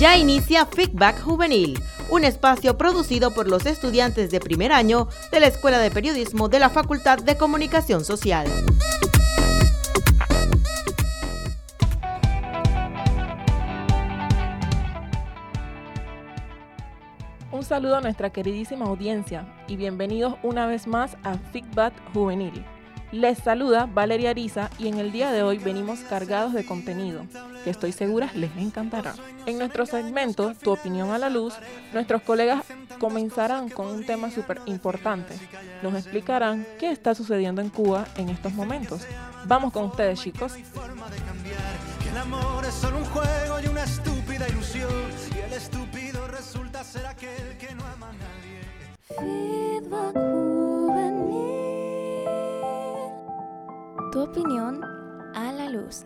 Ya inicia Feedback Juvenil, un espacio producido por los estudiantes de primer año de la Escuela de Periodismo de la Facultad de Comunicación Social. Un saludo a nuestra queridísima audiencia y bienvenidos una vez más a Feedback Juvenil. Les saluda Valeria Ariza y en el día de hoy venimos cargados de contenido que estoy segura les encantará. En nuestro segmento Tu opinión a la luz, nuestros colegas comenzarán con un tema súper importante. Nos explicarán qué está sucediendo en Cuba en estos momentos. Vamos con ustedes chicos. el amor es solo un juego y una estúpida ilusión y el estúpido resulta ser aquel que no ama a nadie. Tu opinión a la luz.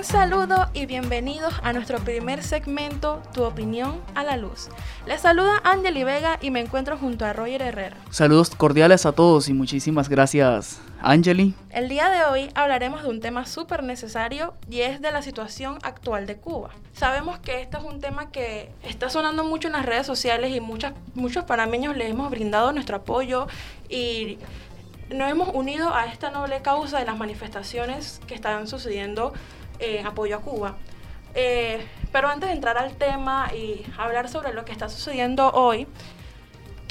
Un saludo y bienvenidos a nuestro primer segmento, Tu opinión a la luz. Les saluda Angeli Vega y me encuentro junto a Roger Herrera. Saludos cordiales a todos y muchísimas gracias, Angeli. El día de hoy hablaremos de un tema súper necesario y es de la situación actual de Cuba. Sabemos que este es un tema que está sonando mucho en las redes sociales y muchas, muchos panameños le hemos brindado nuestro apoyo y nos hemos unido a esta noble causa de las manifestaciones que están sucediendo en apoyo a Cuba. Eh, pero antes de entrar al tema y hablar sobre lo que está sucediendo hoy,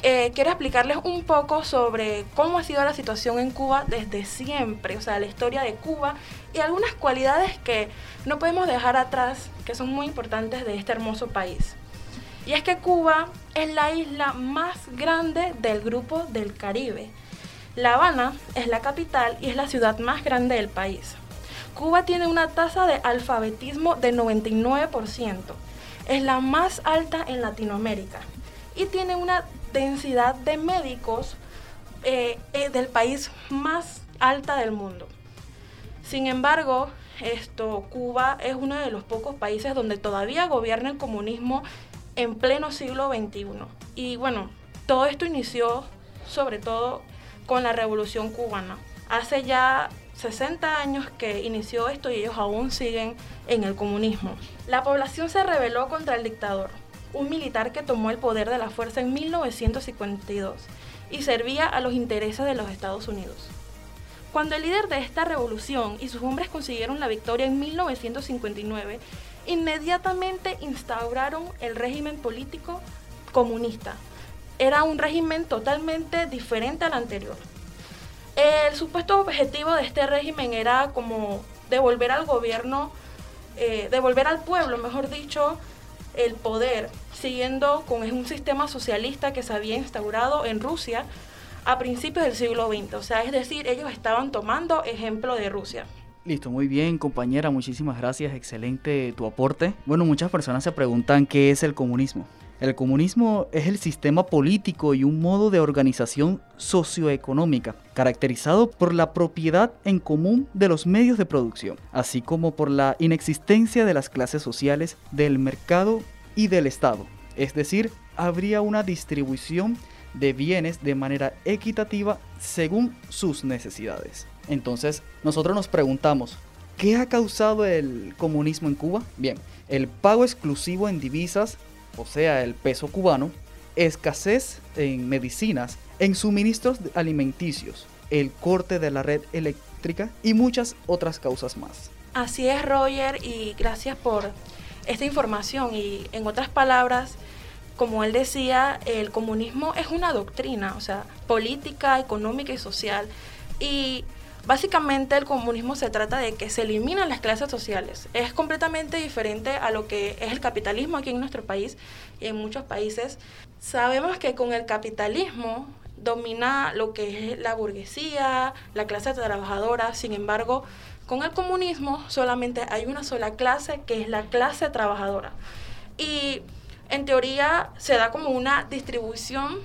eh, quiero explicarles un poco sobre cómo ha sido la situación en Cuba desde siempre, o sea, la historia de Cuba y algunas cualidades que no podemos dejar atrás, que son muy importantes de este hermoso país. Y es que Cuba es la isla más grande del grupo del Caribe. La Habana es la capital y es la ciudad más grande del país. Cuba tiene una tasa de alfabetismo de 99%. Es la más alta en Latinoamérica. Y tiene una densidad de médicos eh, eh, del país más alta del mundo. Sin embargo, esto, Cuba es uno de los pocos países donde todavía gobierna el comunismo en pleno siglo XXI. Y bueno, todo esto inició sobre todo con la revolución cubana. Hace ya 60 años que inició esto y ellos aún siguen en el comunismo. La población se rebeló contra el dictador, un militar que tomó el poder de la fuerza en 1952 y servía a los intereses de los Estados Unidos. Cuando el líder de esta revolución y sus hombres consiguieron la victoria en 1959, inmediatamente instauraron el régimen político comunista. Era un régimen totalmente diferente al anterior. El supuesto objetivo de este régimen era como devolver al gobierno, eh, devolver al pueblo, mejor dicho, el poder, siguiendo con un sistema socialista que se había instaurado en Rusia a principios del siglo XX. O sea, es decir, ellos estaban tomando ejemplo de Rusia. Listo, muy bien, compañera, muchísimas gracias, excelente tu aporte. Bueno, muchas personas se preguntan qué es el comunismo. El comunismo es el sistema político y un modo de organización socioeconómica caracterizado por la propiedad en común de los medios de producción, así como por la inexistencia de las clases sociales del mercado y del Estado. Es decir, habría una distribución de bienes de manera equitativa según sus necesidades. Entonces, nosotros nos preguntamos, ¿qué ha causado el comunismo en Cuba? Bien, el pago exclusivo en divisas o sea, el peso cubano, escasez en medicinas, en suministros alimenticios, el corte de la red eléctrica y muchas otras causas más. Así es, Roger, y gracias por esta información. Y en otras palabras, como él decía, el comunismo es una doctrina, o sea, política, económica y social. Y Básicamente el comunismo se trata de que se eliminan las clases sociales. Es completamente diferente a lo que es el capitalismo aquí en nuestro país y en muchos países. Sabemos que con el capitalismo domina lo que es la burguesía, la clase trabajadora, sin embargo, con el comunismo solamente hay una sola clase que es la clase trabajadora. Y en teoría se da como una distribución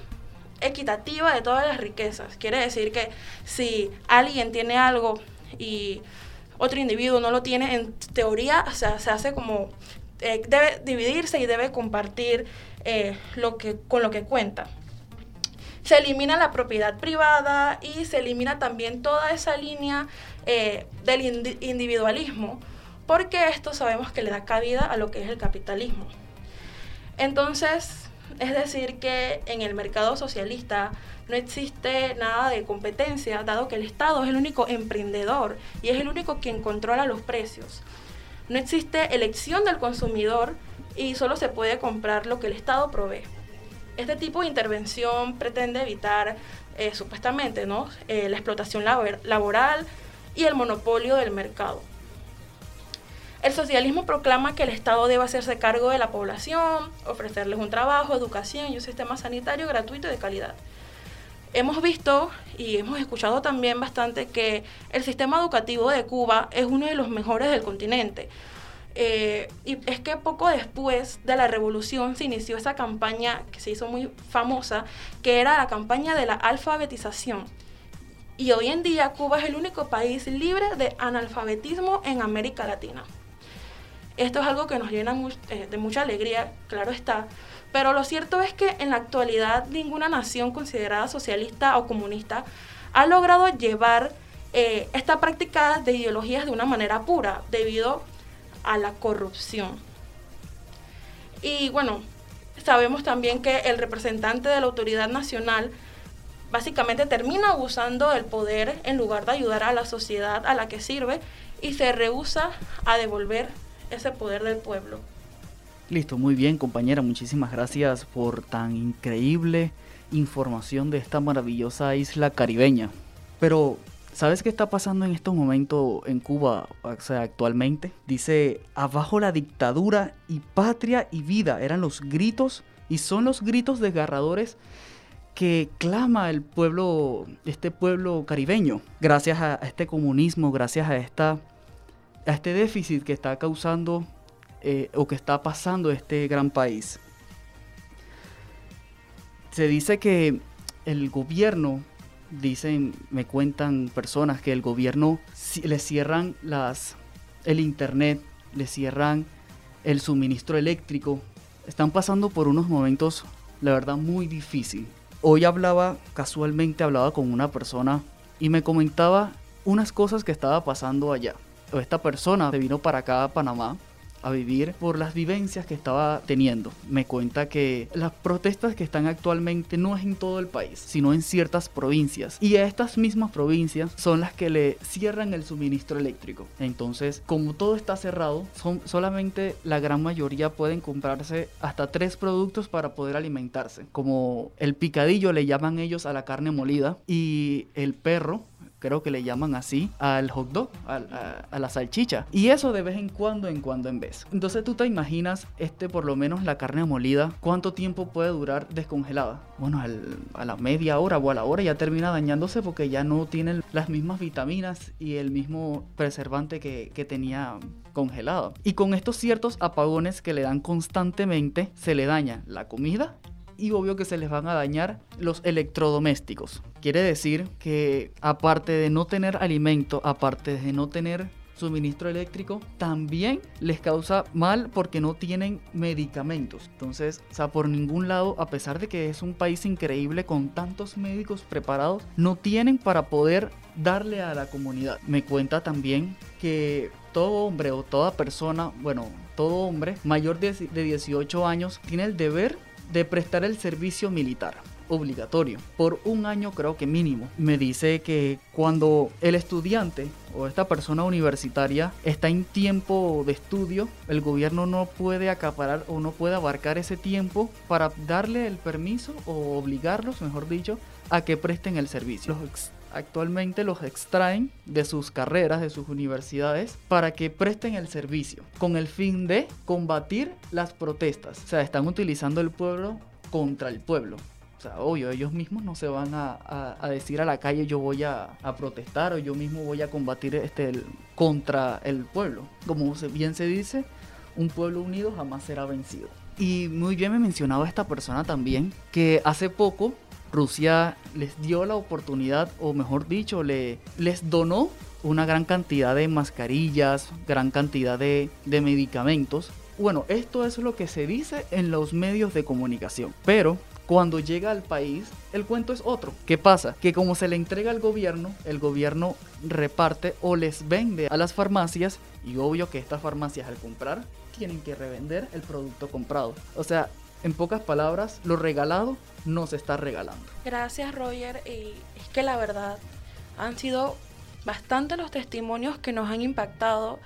equitativa de todas las riquezas. Quiere decir que si alguien tiene algo y otro individuo no lo tiene, en teoría se hace como, eh, debe dividirse y debe compartir eh, lo que, con lo que cuenta. Se elimina la propiedad privada y se elimina también toda esa línea eh, del individualismo, porque esto sabemos que le da cabida a lo que es el capitalismo. Entonces, es decir, que en el mercado socialista no existe nada de competencia, dado que el Estado es el único emprendedor y es el único quien controla los precios. No existe elección del consumidor y solo se puede comprar lo que el Estado provee. Este tipo de intervención pretende evitar eh, supuestamente ¿no? Eh, la explotación laboral y el monopolio del mercado. El socialismo proclama que el Estado debe hacerse cargo de la población, ofrecerles un trabajo, educación y un sistema sanitario gratuito y de calidad. Hemos visto y hemos escuchado también bastante que el sistema educativo de Cuba es uno de los mejores del continente. Eh, y es que poco después de la revolución se inició esa campaña que se hizo muy famosa, que era la campaña de la alfabetización. Y hoy en día Cuba es el único país libre de analfabetismo en América Latina. Esto es algo que nos llena eh, de mucha alegría, claro está, pero lo cierto es que en la actualidad ninguna nación considerada socialista o comunista ha logrado llevar eh, esta práctica de ideologías de una manera pura debido a la corrupción. Y bueno, sabemos también que el representante de la autoridad nacional básicamente termina abusando del poder en lugar de ayudar a la sociedad a la que sirve y se rehúsa a devolver ese poder del pueblo. Listo, muy bien compañera, muchísimas gracias por tan increíble información de esta maravillosa isla caribeña. Pero, ¿sabes qué está pasando en estos momentos en Cuba, o sea, actualmente? Dice, abajo la dictadura y patria y vida, eran los gritos y son los gritos desgarradores que clama el pueblo, este pueblo caribeño, gracias a este comunismo, gracias a esta a este déficit que está causando eh, o que está pasando este gran país. Se dice que el gobierno, dicen, me cuentan personas que el gobierno le cierran las, el internet, le cierran el suministro eléctrico. Están pasando por unos momentos, la verdad, muy difícil. Hoy hablaba, casualmente hablaba con una persona y me comentaba unas cosas que estaba pasando allá esta persona se vino para acá a Panamá a vivir por las vivencias que estaba teniendo. Me cuenta que las protestas que están actualmente no es en todo el país, sino en ciertas provincias. Y a estas mismas provincias son las que le cierran el suministro eléctrico. Entonces, como todo está cerrado, son, solamente la gran mayoría pueden comprarse hasta tres productos para poder alimentarse. Como el picadillo le llaman ellos a la carne molida y el perro creo que le llaman así, al hot dog, a, la salchicha. Y eso de vez en cuando, en cuando en vez. Entonces tú te imaginas, este por lo menos la carne molida, ¿cuánto tiempo puede durar descongelada? Bueno, a la media hora o a la hora ya termina dañándose porque ya no tiene las mismas vitaminas y el mismo preservante que, que tenía congelado. Y con estos ciertos apagones que le dan constantemente, se le daña la comida y obvio que se les van a dañar los electrodomésticos. Quiere decir que aparte de no tener alimento, aparte de no tener suministro eléctrico, también les causa mal porque no tienen medicamentos. Entonces, o sea, por ningún lado, a pesar de que es un país increíble con tantos médicos preparados, no tienen para poder darle a la comunidad. Me cuenta también que todo hombre o toda persona, bueno, todo hombre mayor de 18 años tiene el deber de prestar el servicio militar obligatorio por un año creo que mínimo. Me dice que cuando el estudiante o esta persona universitaria está en tiempo de estudio, el gobierno no puede acaparar o no puede abarcar ese tiempo para darle el permiso o obligarlos, mejor dicho, a que presten el servicio. Actualmente los extraen de sus carreras, de sus universidades, para que presten el servicio, con el fin de combatir las protestas. O sea, están utilizando el pueblo contra el pueblo. Sea, obvio, ellos mismos no se van a, decir a la calle yo voy a, protestar o yo mismo voy a combatir este, contra el pueblo. Como bien se dice, un pueblo unido jamás será vencido. Y muy bien me mencionaba esta persona también que hace poco Rusia les dio la oportunidad, o mejor dicho, le, les donó una gran cantidad de mascarillas, gran cantidad de, medicamentos. Bueno, esto es lo que se dice en los medios de comunicación, pero Cuando llega al país, el cuento es otro. ¿Qué pasa? Que como se le entrega al gobierno, el gobierno reparte o les vende a las farmacias y obvio que estas farmacias al comprar tienen que revender el producto comprado. O sea, en pocas palabras, lo regalado no se está regalando. Gracias Roger y es que la verdad han sido bastante los testimonios que nos han impactado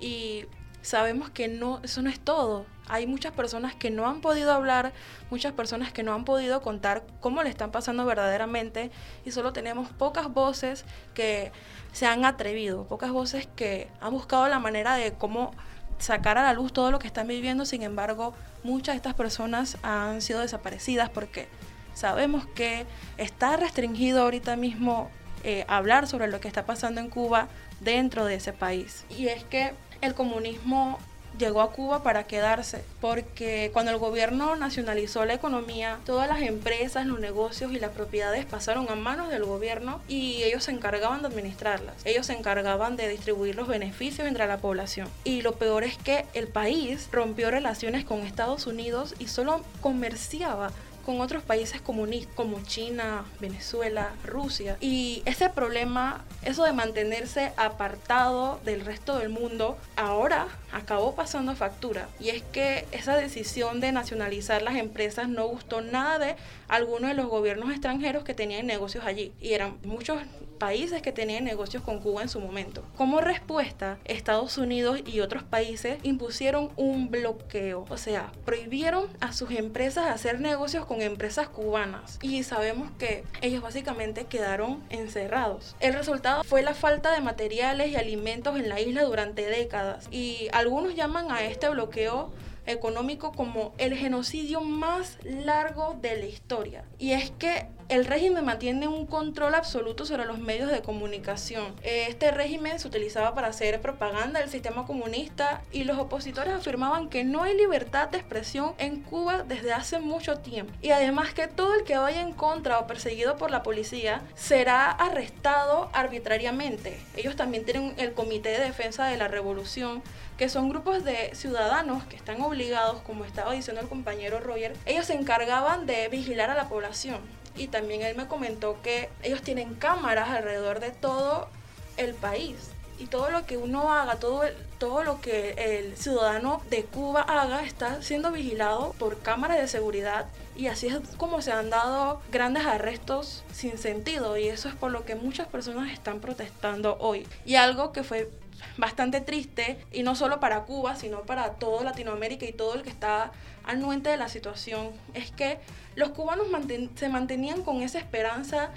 y sabemos que no eso no es todo. Hay muchas personas que no han podido hablar, muchas personas que no han podido contar cómo le están pasando verdaderamente y solo tenemos pocas voces que se han atrevido, pocas voces que han buscado la manera de cómo sacar a la luz todo lo que están viviendo, sin embargo, muchas de estas personas han sido desaparecidas porque sabemos que está restringido ahorita mismo eh, hablar sobre lo que está pasando en Cuba dentro de ese país. Y es que el comunismo llegó a Cuba para quedarse, porque cuando el gobierno nacionalizó la economía, todas las empresas, los negocios y las propiedades pasaron a manos del gobierno y ellos se encargaban de administrarlas. Ellos se encargaban de distribuir los beneficios entre la población. Y lo peor es que el país rompió relaciones con Estados Unidos y solo comerciaba con otros países comunistas como China, Venezuela, Rusia. Y ese problema, eso de mantenerse apartado del resto del mundo, ahora acabó pasando factura. Y es que esa decisión de nacionalizar las empresas no gustó nada de algunos de los gobiernos extranjeros que tenían negocios allí. Y eran muchos países que tenían negocios con Cuba en su momento. Como respuesta, Estados Unidos y otros países impusieron un bloqueo, o sea, prohibieron a sus empresas hacer negocios con empresas cubanas y sabemos que ellos básicamente quedaron encerrados. El resultado fue la falta de materiales y alimentos en la isla durante décadas y algunos llaman a este bloqueo económico como el genocidio más largo de la historia. Y es que el régimen mantiene un control absoluto sobre los medios de comunicación. Este régimen se utilizaba para hacer propaganda del sistema comunista y los opositores afirmaban que no hay libertad de expresión en Cuba desde hace mucho tiempo. Y además que todo el que vaya en contra o perseguido por la policía será arrestado arbitrariamente. Ellos también tienen el Comité de Defensa de la Revolución que son grupos de ciudadanos que están obligados, como estaba diciendo el compañero Roger, ellos se encargaban de vigilar a la población. Y también él me comentó que ellos tienen cámaras alrededor de todo el país. Y todo lo que uno haga, todo, todo lo que el ciudadano de Cuba haga está siendo vigilado por cámaras de seguridad. Y así es como se han dado grandes arrestos sin sentido. Y eso es por lo que muchas personas están protestando hoy. Y algo que fue bastante triste, y no solo para Cuba, sino para toda Latinoamérica y todo el que está anuente de la situación, es que los cubanos se mantenían con esa esperanza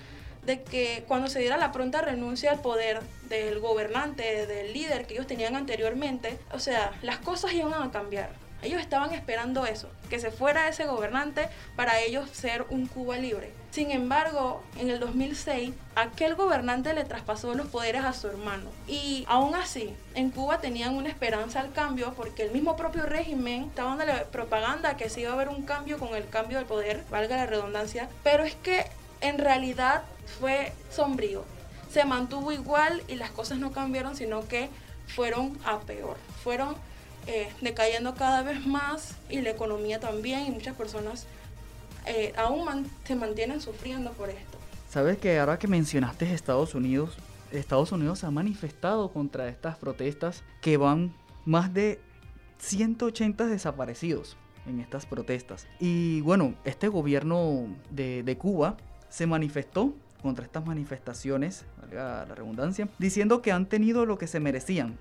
de que cuando se diera la pronta renuncia al poder del gobernante, del líder que ellos tenían anteriormente, o sea, las cosas iban a cambiar. Ellos estaban esperando eso, que se fuera ese gobernante para ellos ser un Cuba libre. Sin embargo, en el 2006, aquel gobernante le traspasó los poderes a su hermano. Y aún así, en Cuba tenían una esperanza al cambio porque el mismo propio régimen estaba dando propaganda que se iba a haber un cambio con el cambio del poder, valga la redundancia. Pero es que en realidad fue sombrío. Se mantuvo igual y las cosas no cambiaron, sino que fueron a peor. Fueron eh, decayendo cada vez más y la economía también y muchas personas eh, aún se mantienen sufriendo por esto. Sabes que ahora que mencionaste Estados Unidos, Estados Unidos ha manifestado contra estas protestas que van más de 180 desaparecidos en estas protestas. Y bueno, este gobierno de, de Cuba se manifestó contra estas manifestaciones, valga la redundancia, diciendo que han tenido lo que se merecían,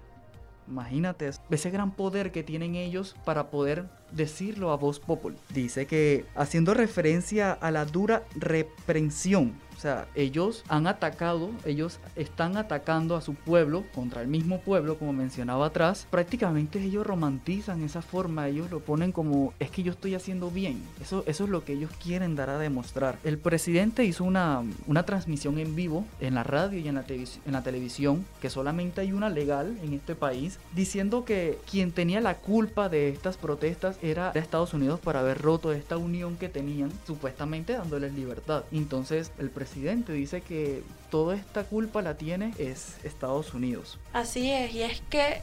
Imagínate ese gran poder que tienen ellos para poder decirlo a voz popular. Dice que haciendo referencia a la dura reprensión o sea, ellos han atacado, ellos están atacando a su pueblo contra el mismo pueblo, como mencionaba atrás. Prácticamente ellos romantizan esa forma, ellos lo ponen como es que yo estoy haciendo bien. Eso, eso es lo que ellos quieren dar a demostrar. El presidente hizo una, una transmisión en vivo en la radio y en la, en la televisión, que solamente hay una legal en este país, diciendo que quien tenía la culpa de estas protestas era de Estados Unidos por haber roto esta unión que tenían, supuestamente dándoles libertad. Entonces el presidente presidente dice que toda esta culpa la tiene es Estados Unidos. Así es, y es que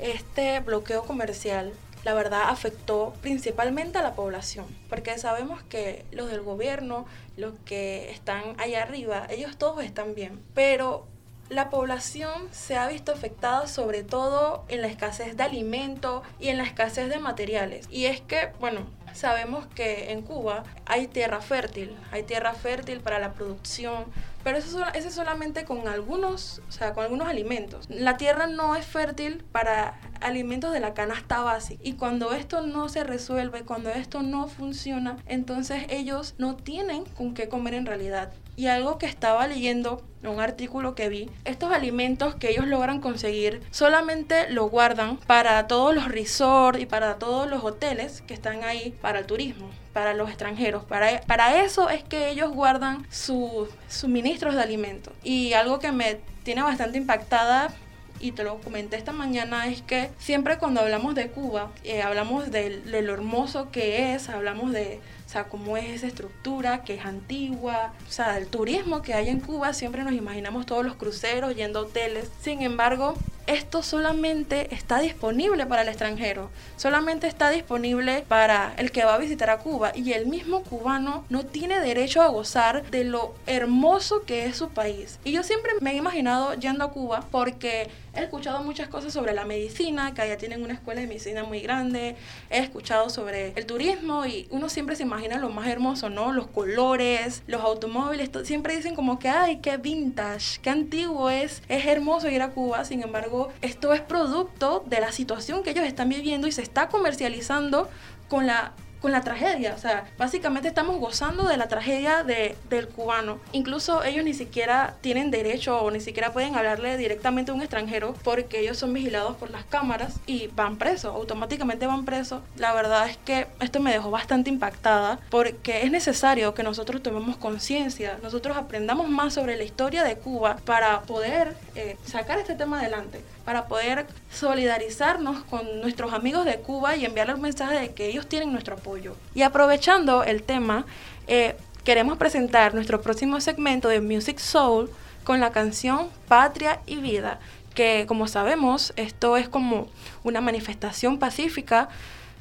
este bloqueo comercial la verdad afectó principalmente a la población, porque sabemos que los del gobierno, los que están allá arriba, ellos todos están bien, pero la población se ha visto afectada sobre todo en la escasez de alimento y en la escasez de materiales. Y es que, bueno, sabemos que en Cuba hay tierra fértil, hay tierra fértil para la producción, pero eso, eso es solamente con algunos, o sea, con algunos alimentos. La tierra no es fértil para alimentos de la canasta básica. Y cuando esto no se resuelve, cuando esto no funciona, entonces ellos no tienen con qué comer en realidad. Y algo que estaba leyendo, un artículo que vi, estos alimentos que ellos logran conseguir solamente lo guardan para todos los resorts y para todos los hoteles que están ahí para el turismo, para los extranjeros. Para, para eso es que ellos guardan sus suministros de alimentos. Y algo que me tiene bastante impactada y te lo comenté esta mañana, es que siempre cuando hablamos de Cuba, eh, hablamos de, lo hermoso que es, hablamos de, o sea, cómo es esa estructura que es antigua, o sea, del turismo que hay en Cuba, siempre nos imaginamos todos los cruceros yendo a hoteles. Sin embargo, esto solamente está disponible para el extranjero, solamente está disponible para el que va a visitar a Cuba y el mismo cubano no tiene derecho a gozar de lo hermoso que es su país. Y yo siempre me he imaginado yendo a Cuba porque he escuchado muchas cosas sobre la medicina, que allá tienen una escuela de medicina muy grande, he escuchado sobre el turismo y uno siempre se imagina lo más hermoso, ¿no? Los colores, los automóviles, siempre dicen como que, ay, qué vintage, qué antiguo es, es hermoso ir a Cuba, sin embargo, esto es producto de la situación que ellos están viviendo y se está comercializando con la con la tragedia. O sea, básicamente estamos gozando de la tragedia de, del cubano. Incluso ellos ni siquiera tienen derecho o ni siquiera pueden hablarle directamente a un extranjero porque ellos son vigilados por las cámaras y van presos, automáticamente van presos. La verdad es que esto me dejó bastante impactada porque es necesario que nosotros tomemos conciencia, nosotros aprendamos más sobre la historia de Cuba para poder eh, sacar este tema adelante para poder solidarizarnos con nuestros amigos de Cuba y enviarles un mensaje de que ellos tienen nuestro apoyo. Y aprovechando el tema, eh, queremos presentar nuestro próximo segmento de Music Soul con la canción Patria y Vida, que como sabemos, esto es como una manifestación pacífica,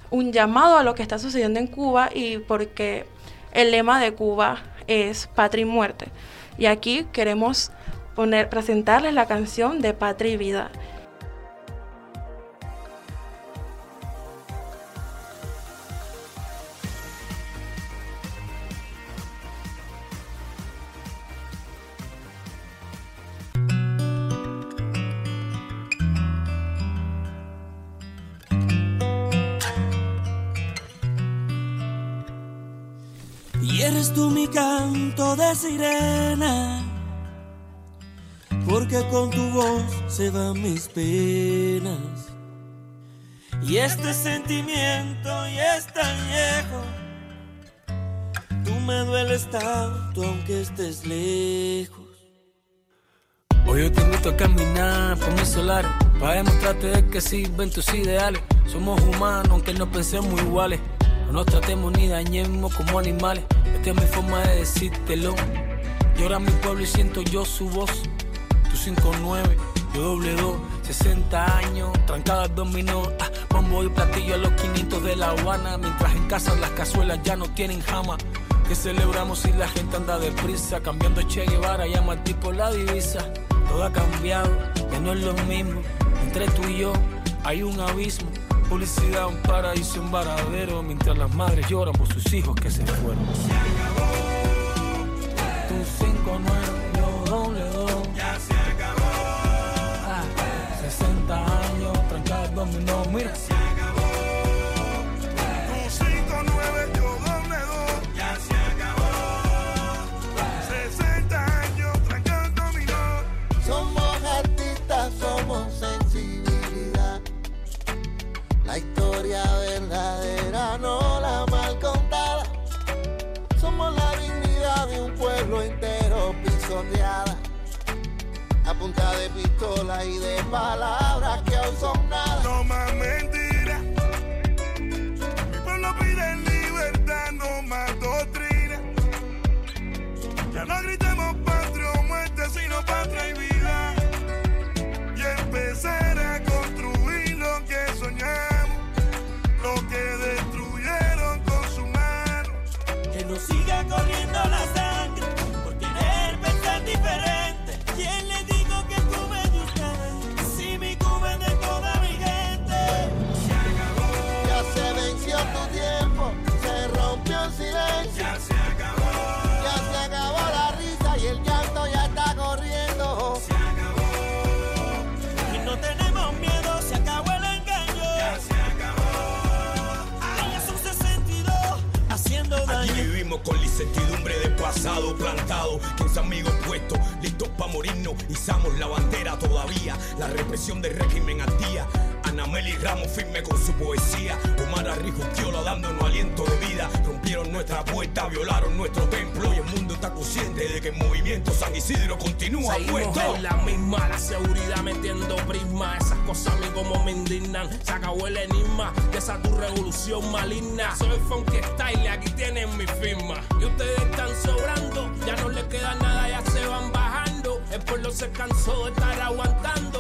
un llamado a lo que está sucediendo en Cuba y porque el lema de Cuba es patria y muerte. Y aquí queremos poner, presentarles la canción de Patria y Vida. Y eres tú mi canto de sirena, porque con tu voz se van mis penas. Y este sentimiento ya es tan viejo, tú me dueles tanto aunque estés lejos. Hoy yo te invito a caminar por mi solar para demostrarte de que sirven tus ideales. Somos humanos aunque no pensemos iguales. No nos tratemos ni dañemos como animales. Esta es mi forma de decírtelo. Llora mi pueblo y siento yo su voz. Tú 5-9, yo doble 2, 60 años, trancadas dominó. Ah, bombo y platillo a los 500 de La Habana. Mientras en casa las cazuelas ya no tienen jama. Que celebramos si la gente anda deprisa. Cambiando Che Guevara, llama al tipo la divisa. Todo ha cambiado, ya no es lo mismo. Entre tú y yo hay un abismo. Publicidad, un paraíso, un varadero. Mientras las madres lloran por sus hijos que se fueron. A punta de pistola y de palabras que hoy son nada. No más mentiras. Mi pueblo pide libertad, no más doctrina. Ya no gritemos patria o muerte, sino patria y vida. Seguimos en la misma, la seguridad metiendo prisma. Esas cosas a mí como me indignan. Se acabó el enigma de esa tu revolución maligna. Soy funky style aquí tienen mi firma. Y ustedes están sobrando, ya no les queda nada, ya se van bajando. El pueblo se cansó de estar aguantando.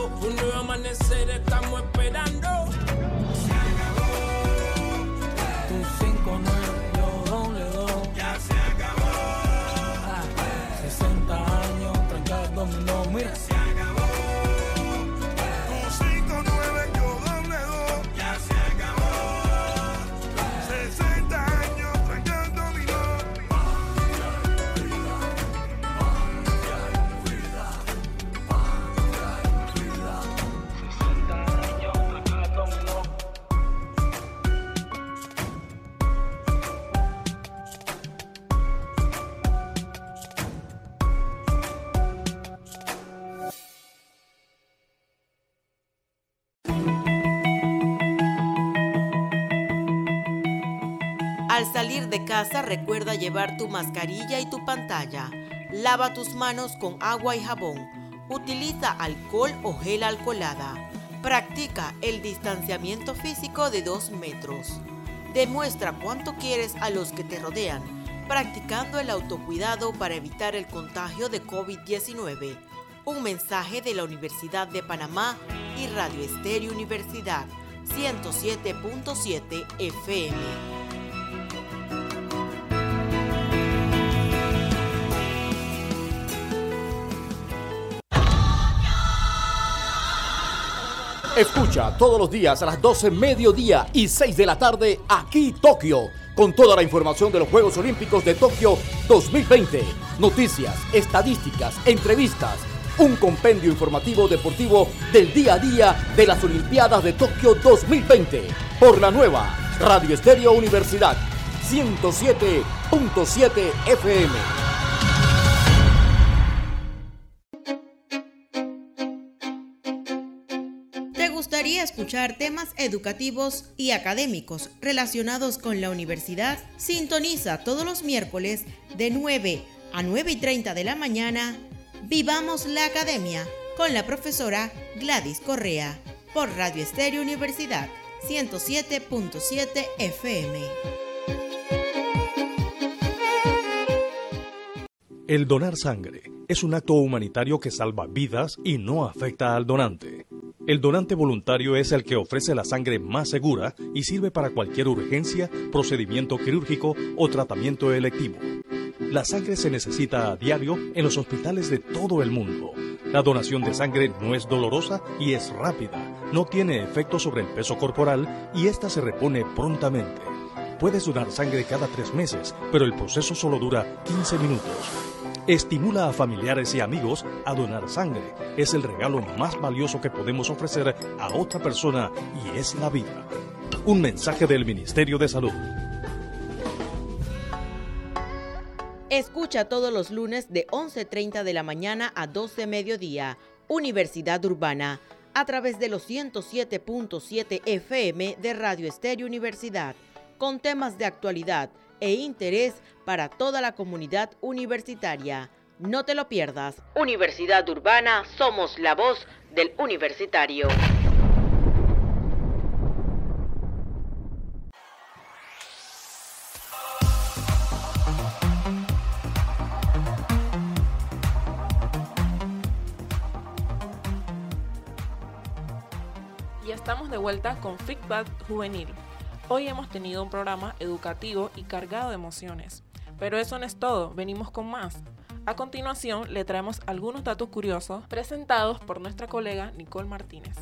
Al salir de casa recuerda llevar tu mascarilla y tu pantalla. Lava tus manos con agua y jabón. Utiliza alcohol o gel alcoholada. Practica el distanciamiento físico de 2 metros. Demuestra cuánto quieres a los que te rodean, practicando el autocuidado para evitar el contagio de COVID-19. Un mensaje de la Universidad de Panamá y Radio Estéreo Universidad 107.7 FM. Escucha todos los días a las 12 mediodía y 6 de la tarde aquí Tokio, con toda la información de los Juegos Olímpicos de Tokio 2020. Noticias, estadísticas, entrevistas, un compendio informativo deportivo del día a día de las Olimpiadas de Tokio 2020 por la nueva Radio Estéreo Universidad 107.7 FM. Escuchar temas educativos y académicos relacionados con la universidad? Sintoniza todos los miércoles de 9 a 9 y 30 de la mañana. Vivamos la academia con la profesora Gladys Correa por Radio Estéreo Universidad 107.7 FM. El donar sangre es un acto humanitario que salva vidas y no afecta al donante. El donante voluntario es el que ofrece la sangre más segura y sirve para cualquier urgencia, procedimiento quirúrgico o tratamiento electivo. La sangre se necesita a diario en los hospitales de todo el mundo. La donación de sangre no es dolorosa y es rápida, no tiene efecto sobre el peso corporal y ésta se repone prontamente. Puedes donar sangre cada tres meses, pero el proceso solo dura 15 minutos. Estimula a familiares y amigos a donar sangre. Es el regalo más valioso que podemos ofrecer a otra persona y es la vida. Un mensaje del Ministerio de Salud. Escucha todos los lunes de 11.30 de la mañana a 12 mediodía, Universidad Urbana, a través de los 107.7 FM de Radio Estéreo Universidad, con temas de actualidad e interés para toda la comunidad universitaria. No te lo pierdas. Universidad Urbana, somos la voz del universitario. Ya estamos de vuelta con Feedback Juvenil. Hoy hemos tenido un programa educativo y cargado de emociones. Pero eso no es todo, venimos con más. A continuación le traemos algunos datos curiosos presentados por nuestra colega Nicole Martínez.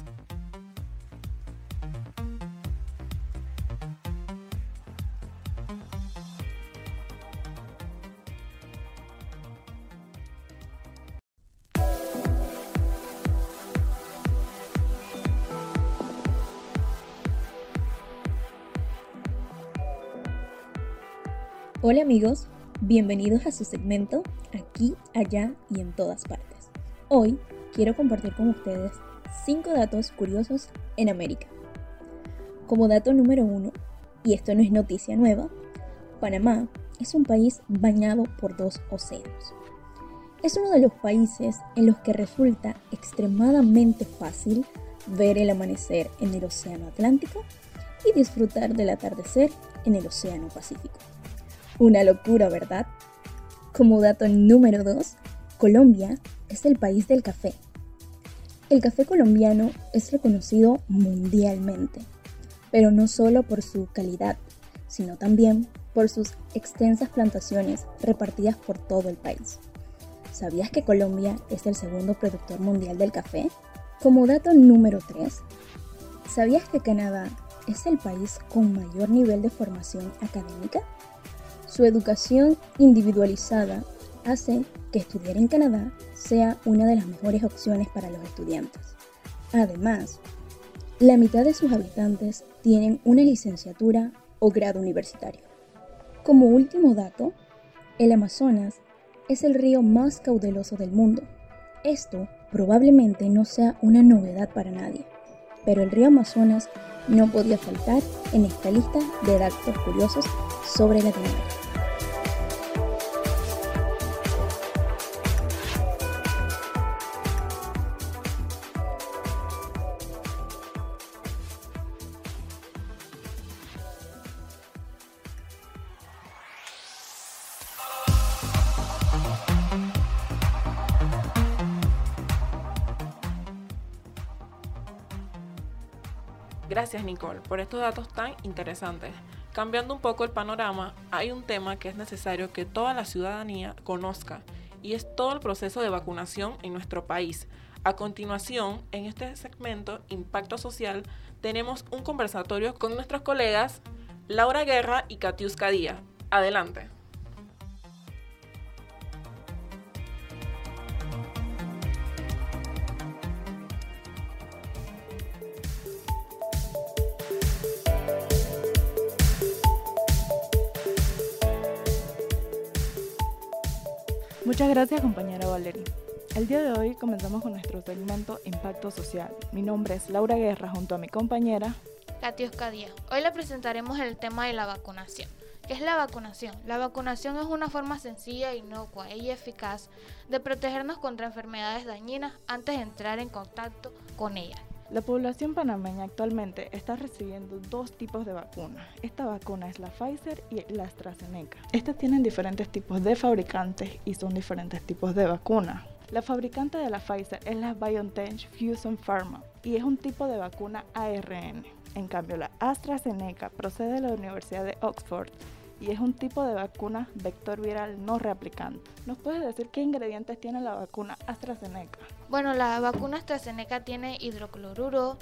Hola amigos, Bienvenidos a su segmento Aquí, allá y en todas partes. Hoy quiero compartir con ustedes 5 datos curiosos en América. Como dato número 1, y esto no es noticia nueva, Panamá es un país bañado por dos océanos. Es uno de los países en los que resulta extremadamente fácil ver el amanecer en el Océano Atlántico y disfrutar del atardecer en el Océano Pacífico. Una locura, ¿verdad? Como dato número 2, Colombia es el país del café. El café colombiano es reconocido mundialmente, pero no solo por su calidad, sino también por sus extensas plantaciones repartidas por todo el país. ¿Sabías que Colombia es el segundo productor mundial del café? Como dato número 3, ¿sabías que Canadá es el país con mayor nivel de formación académica? Su educación individualizada hace que estudiar en Canadá sea una de las mejores opciones para los estudiantes. Además, la mitad de sus habitantes tienen una licenciatura o grado universitario. Como último dato, el Amazonas es el río más caudaloso del mundo. Esto probablemente no sea una novedad para nadie, pero el río Amazonas no podía faltar en esta lista de datos curiosos sobre Latinoamérica. Gracias Nicole por estos datos tan interesantes. Cambiando un poco el panorama, hay un tema que es necesario que toda la ciudadanía conozca y es todo el proceso de vacunación en nuestro país. A continuación, en este segmento Impacto Social, tenemos un conversatorio con nuestros colegas Laura Guerra y Katiuska Díaz. Adelante. Muchas gracias compañera Valerie. El día de hoy comenzamos con nuestro segmento Impacto Social. Mi nombre es Laura Guerra junto a mi compañera Katiuska Díaz. Hoy le presentaremos el tema de la vacunación. ¿Qué es la vacunación? La vacunación es una forma sencilla, inocua y eficaz de protegernos contra enfermedades dañinas antes de entrar en contacto con ellas. La población panameña actualmente está recibiendo dos tipos de vacunas. Esta vacuna es la Pfizer y la AstraZeneca. Estas tienen diferentes tipos de fabricantes y son diferentes tipos de vacunas. La fabricante de la Pfizer es la BioNTech Fusion Pharma y es un tipo de vacuna ARN. En cambio, la AstraZeneca procede de la Universidad de Oxford y es un tipo de vacuna vector viral no reaplicante. ¿Nos puedes decir qué ingredientes tiene la vacuna AstraZeneca? Bueno, la vacuna AstraZeneca tiene hidrocloruro,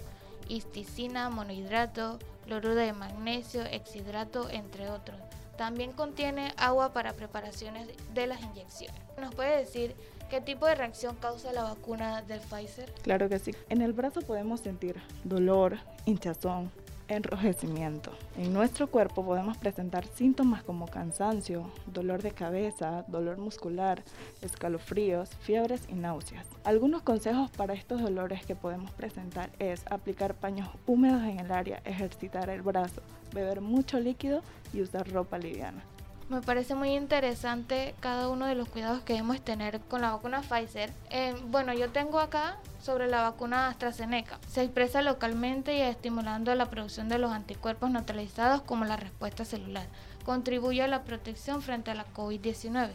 histicina, monohidrato, cloruro de magnesio, exhidrato, entre otros. También contiene agua para preparaciones de las inyecciones. ¿Nos puede decir qué tipo de reacción causa la vacuna del Pfizer? Claro que sí. En el brazo podemos sentir dolor, hinchazón, enrojecimiento. En nuestro cuerpo podemos presentar síntomas como cansancio, dolor de cabeza, dolor muscular, escalofríos, fiebres y náuseas. Algunos consejos para estos dolores que podemos presentar es aplicar paños húmedos en el área, ejercitar el brazo, beber mucho líquido y usar ropa liviana. Me parece muy interesante cada uno de los cuidados que debemos tener con la vacuna Pfizer. Eh, bueno, yo tengo acá sobre la vacuna AstraZeneca. Se expresa localmente y estimulando la producción de los anticuerpos neutralizados como la respuesta celular. Contribuye a la protección frente a la COVID-19.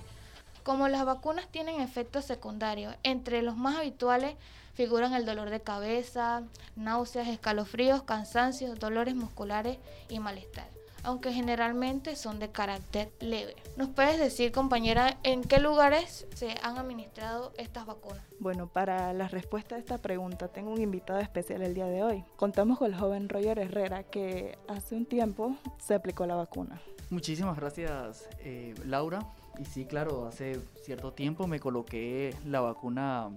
Como las vacunas tienen efectos secundarios, entre los más habituales figuran el dolor de cabeza, náuseas, escalofríos, cansancios, dolores musculares y malestar aunque generalmente son de carácter leve. ¿Nos puedes decir, compañera, en qué lugares se han administrado estas vacunas? Bueno, para la respuesta a esta pregunta tengo un invitado especial el día de hoy. Contamos con el joven Roger Herrera que hace un tiempo se aplicó la vacuna. Muchísimas gracias, eh, Laura. Y sí, claro, hace cierto tiempo me coloqué la vacuna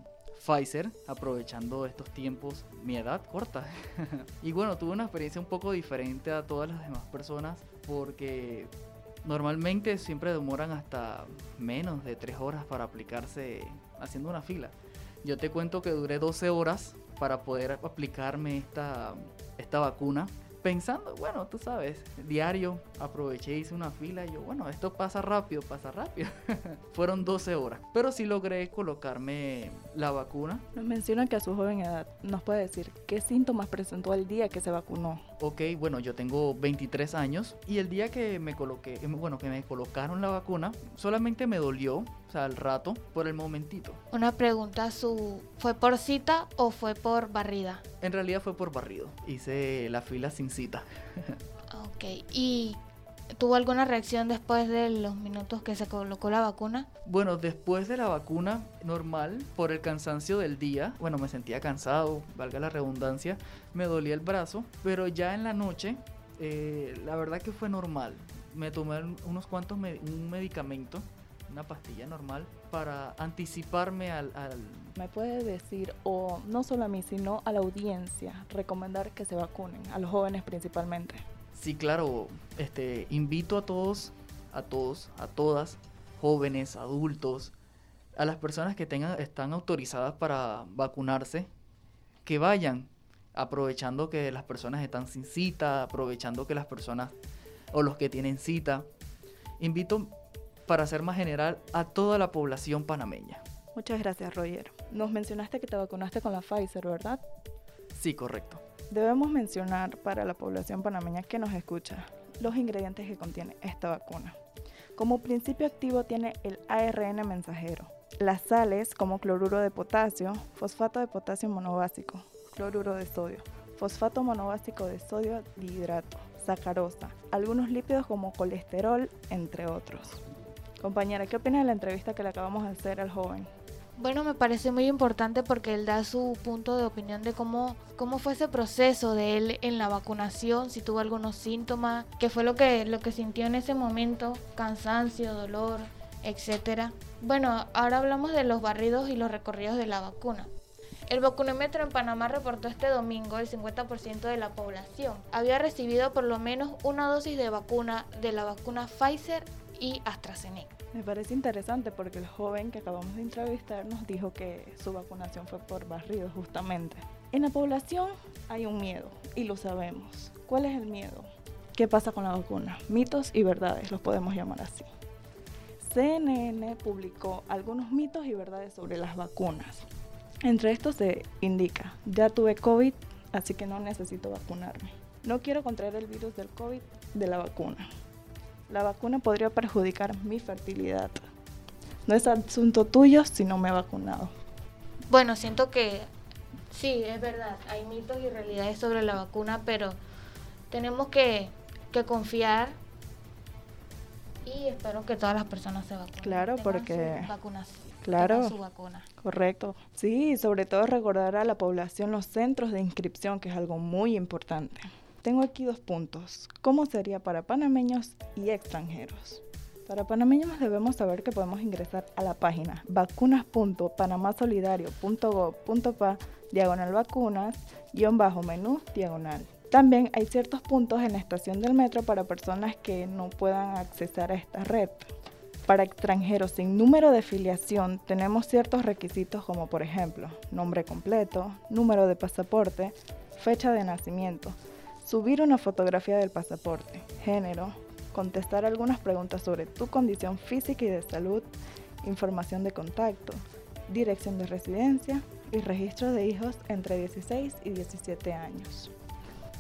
Pfizer, aprovechando estos tiempos, mi edad corta. y bueno, tuve una experiencia un poco diferente a todas las demás personas porque Normalmente siempre demoran hasta menos de 3 horas para aplicarse haciendo una fila. Yo te cuento que duré 12 horas para poder aplicarme esta, esta vacuna pensando, bueno, tú sabes, diario aproveché, hice una fila y yo, bueno, esto pasa rápido, pasa rápido. Fueron 12 horas, pero sí logré colocarme la vacuna. Menciona que a su joven edad nos puede decir qué síntomas presentó el día que se vacunó. Ok, bueno, yo tengo 23 años y el día que me coloqué, bueno, que me colocaron la vacuna, solamente me dolió, o sea, al rato, por el momentito. Una pregunta, ¿su ¿fue por cita o fue por barrida? En realidad fue por barrido. Hice la fila sin cita. ok, ¿y tuvo alguna reacción después de los minutos que se colocó la vacuna? Bueno, después de la vacuna normal, por el cansancio del día, bueno, me sentía cansado, valga la redundancia, me dolía el brazo, pero ya en la noche, eh, la verdad que fue normal. Me tomé unos cuantos un medicamento una pastilla normal para anticiparme al, ¿Me puede decir, o no solo a mí, sino a la audiencia, recomendar que se vacunen, a los jóvenes principalmente? Sí, claro, este, invito a todos, a todos, a todas, jóvenes, adultos, a las personas que tengan, están autorizadas para vacunarse, que vayan, aprovechando que las personas están sin cita, aprovechando que las personas o los que tienen cita. Invito para ser más general a toda la población panameña. Muchas gracias, Roger. Nos mencionaste que te vacunaste con la Pfizer, ¿verdad? Sí, correcto. Debemos mencionar para la población panameña que nos escucha los ingredientes que contiene esta vacuna. Como principio activo tiene el ARN mensajero, las sales como cloruro de potasio, fosfato de potasio monobásico, cloruro de sodio, fosfato monobásico de sodio dihidrato, sacarosa, algunos lípidos como colesterol, entre otros. Compañera, ¿qué opina de la entrevista que le acabamos de hacer al joven? Bueno, me parece muy importante porque él da su punto de opinión de cómo, cómo fue ese proceso de él en la vacunación, si tuvo algunos síntomas, qué fue lo que, lo que sintió en ese momento, cansancio, dolor, etc. Bueno, ahora hablamos de los barridos y los recorridos de la vacuna. El vacunómetro en Panamá reportó este domingo el 50% de la población había recibido por lo menos una dosis de vacuna de la vacuna Pfizer y AstraZeneca. Me parece interesante porque el joven que acabamos de entrevistar nos dijo que su vacunación fue por barrido justamente. En la población hay un miedo y lo sabemos. ¿Cuál es el miedo? ¿Qué pasa con la vacuna? Mitos y verdades, los podemos llamar así. CNN publicó algunos mitos y verdades sobre las vacunas. Entre estos se indica, ya tuve COVID, así que no necesito vacunarme. No quiero contraer el virus del COVID de la vacuna la vacuna podría perjudicar mi fertilidad. No es asunto tuyo si no me he vacunado. Bueno, siento que sí, es verdad, hay mitos y realidades sobre la vacuna, pero tenemos que, confiar y espero que todas las personas se vacunen. Claro, porque... vacunas, claro, su vacuna. correcto. Sí, sobre todo recordar a la población los centros de inscripción, que es algo muy importante. Tengo aquí dos puntos. ¿Cómo sería para panameños y extranjeros? Para panameños debemos saber que podemos ingresar a la página vacunas.panamasolidario.gov.pa diagonal vacunas, guion bajo menú, diagonal. También hay ciertos puntos en la estación del metro para personas que no puedan acceder a esta red. Para extranjeros sin número de filiación tenemos ciertos requisitos como por ejemplo nombre completo, número de pasaporte, fecha de nacimiento, subir una fotografía del pasaporte, género, contestar algunas preguntas sobre tu condición física y de salud, información de contacto, dirección de residencia y registro de hijos entre 16 y 17 años.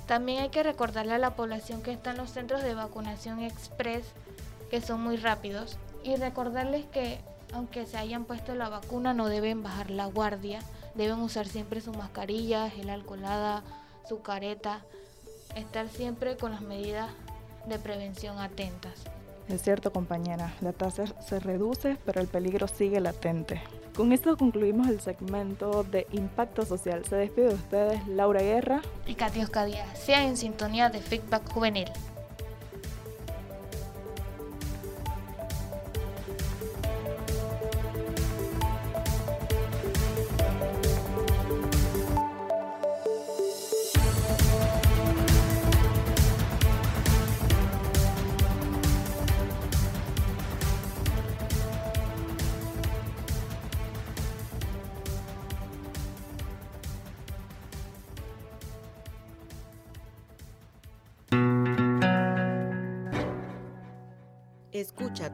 También hay que recordarle a la población que están los centros de vacunación express, que son muy rápidos, y recordarles que aunque se hayan puesto la vacuna no deben bajar la guardia, deben usar siempre su mascarilla, gel alcoholada, su careta, estar siempre con las medidas de prevención atentas. Es cierto, compañera, la tasa se reduce, pero el peligro sigue latente. Con esto concluimos el segmento de Impacto Social. Se despide de ustedes Laura Guerra y Katy Oscadia. Sea en sintonía de Feedback Juvenil.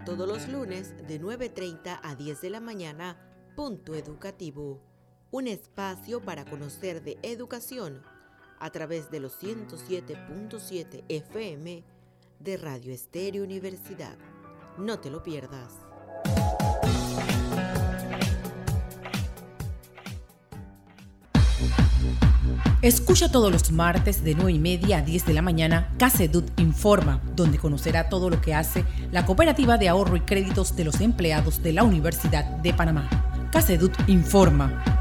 Todos los lunes de 9.30 a 10 de la mañana, Punto Educativo, un espacio para conocer de educación a través de los 107.7 FM de Radio Estéreo Universidad. No te lo pierdas. Escucha todos los martes de 9 y media a 10 de la mañana Casedut Informa, donde conocerá todo lo que hace la Cooperativa de Ahorro y Créditos de los Empleados de la Universidad de Panamá. Casedut Informa.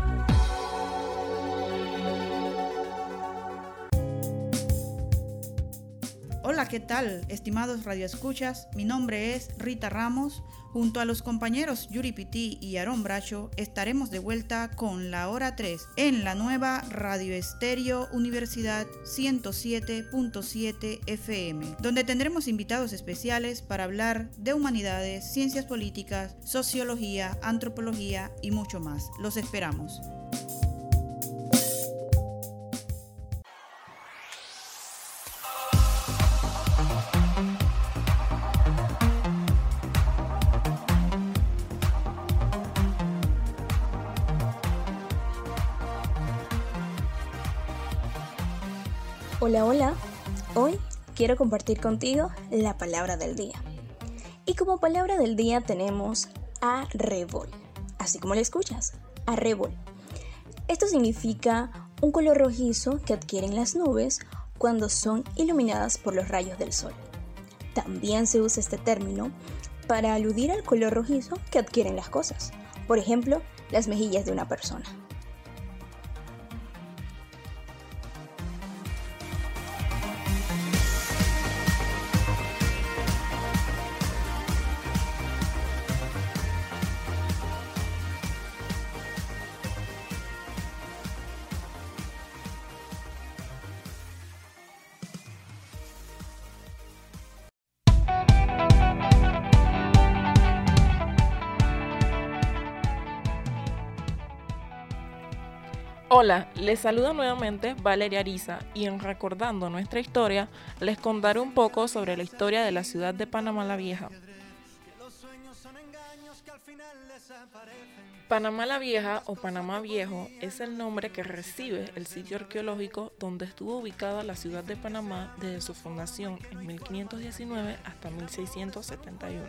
¿Qué tal, estimados radioescuchas? Mi nombre es Rita Ramos. Junto a los compañeros Yuri Piti y Aarón Bracho estaremos de vuelta con la hora 3 en la nueva Radio Estéreo Universidad 107.7 FM, donde tendremos invitados especiales para hablar de humanidades, ciencias políticas, sociología, antropología y mucho más. Los esperamos. Hola, hola. Hoy quiero compartir contigo la palabra del día. Y como palabra del día tenemos arrebol, así como lo escuchas, arrebol. Esto significa un color rojizo que adquieren las nubes cuando son iluminadas por los rayos del sol. También se usa este término para aludir al color rojizo que adquieren las cosas, por ejemplo, las mejillas de una persona. Hola, les saluda nuevamente Valeria Ariza y en recordando nuestra historia les contaré un poco sobre la historia de la ciudad de Panamá la Vieja. Panamá la Vieja o Panamá Viejo es el nombre que recibe el sitio arqueológico donde estuvo ubicada la ciudad de Panamá desde su fundación en 1519 hasta 1671.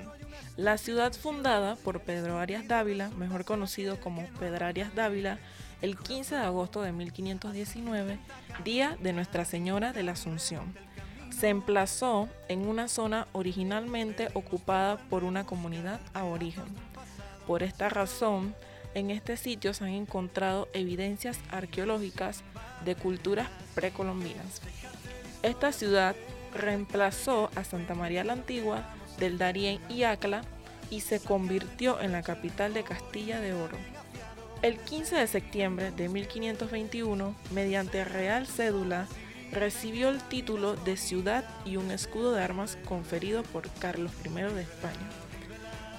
La ciudad fundada por Pedro Arias Dávila, mejor conocido como Pedro Arias Dávila, el 15 de agosto de 1519, día de Nuestra Señora de la Asunción. Se emplazó en una zona originalmente ocupada por una comunidad aborigen. Por esta razón, en este sitio se han encontrado evidencias arqueológicas de culturas precolombinas. Esta ciudad reemplazó a Santa María la Antigua del Darién y Acla y se convirtió en la capital de Castilla de Oro. El 15 de septiembre de 1521, mediante real cédula, recibió el título de ciudad y un escudo de armas conferido por Carlos I de España.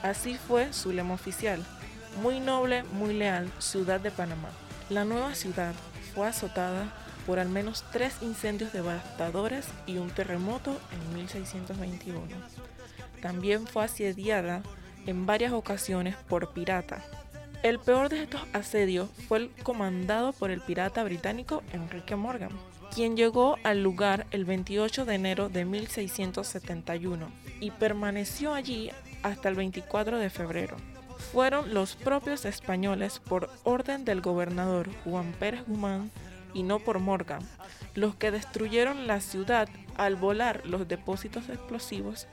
Así fue su lema oficial, muy noble, muy leal, ciudad de Panamá. La nueva ciudad fue azotada por al menos tres incendios devastadores y un terremoto en 1621. También fue asediada en varias ocasiones por pirata, el peor de estos asedios fue el comandado por el pirata británico Enrique Morgan, quien llegó al lugar el 28 de enero de 1671 y permaneció allí hasta el 24 de febrero. Fueron los propios españoles, por orden del gobernador Juan Pérez Guzmán y no por Morgan, los que destruyeron la ciudad al volar los depósitos explosivos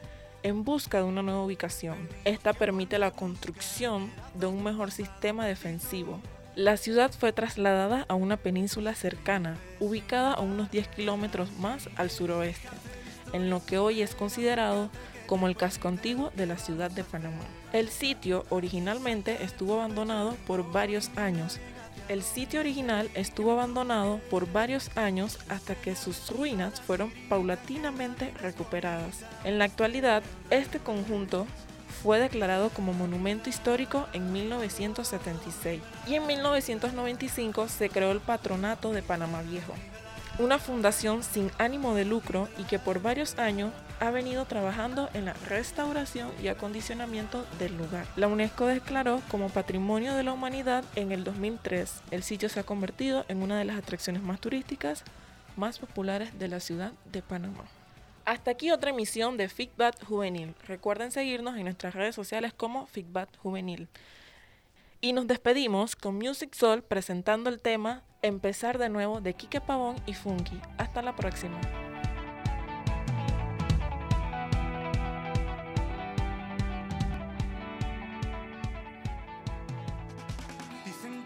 en busca de una nueva ubicación. Esta permite la construcción de un mejor sistema defensivo. La ciudad fue trasladada a una península cercana, ubicada a unos 10 kilómetros más al suroeste, en lo que hoy es considerado como el casco antiguo de la ciudad de Panamá. El sitio originalmente estuvo abandonado por varios años, el sitio original estuvo abandonado por varios años hasta que sus ruinas fueron paulatinamente recuperadas. En la actualidad, este conjunto fue declarado como monumento histórico en 1976 y en 1995 se creó el Patronato de Panamá Viejo, una fundación sin ánimo de lucro y que por varios años ha venido trabajando en la restauración y acondicionamiento del lugar. La UNESCO declaró como Patrimonio de la Humanidad en el 2003. El sitio se ha convertido en una de las atracciones más turísticas más populares de la ciudad de Panamá. Hasta aquí otra emisión de Figbat Juvenil. Recuerden seguirnos en nuestras redes sociales como Figbat Juvenil. Y nos despedimos con Music Soul presentando el tema Empezar de nuevo de Kike Pavón y Funky. Hasta la próxima.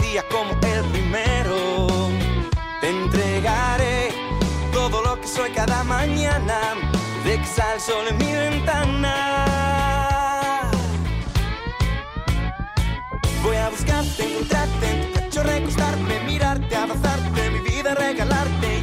día como el primero. Te entregaré todo lo que soy cada mañana. De que sale el sol en mi ventana. Voy a buscarte, encontrarte en tu mirarte, abrazarte, mi vida regalarte y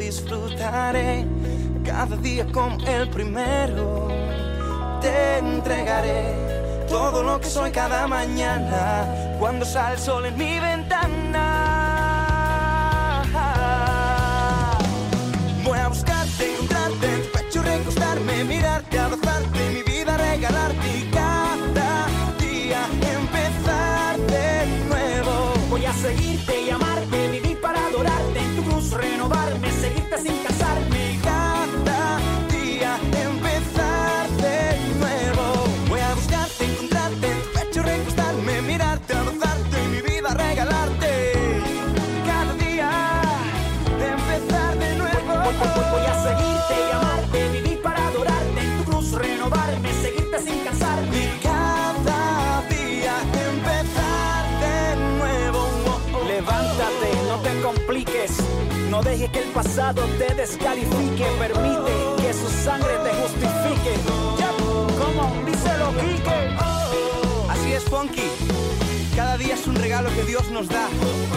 Disfrutaré cada día como el primero. Te entregaré todo lo que soy cada mañana cuando sale el sol en mi ventana. No dejes que el pasado te descalifique, permite que su sangre te justifique. Ya, como díselo, Quique. Así es, Funky. Cada día es un regalo que Dios nos da.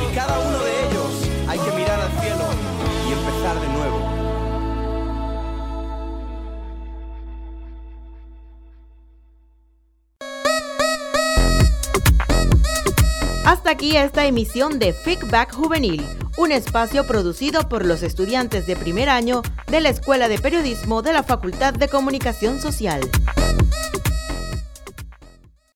Y cada uno de ellos hay que mirar al cielo y empezar de nuevo. Hasta aquí esta emisión de Feedback Juvenil, un espacio producido por los estudiantes de primer año de la Escuela de Periodismo de la Facultad de Comunicación Social.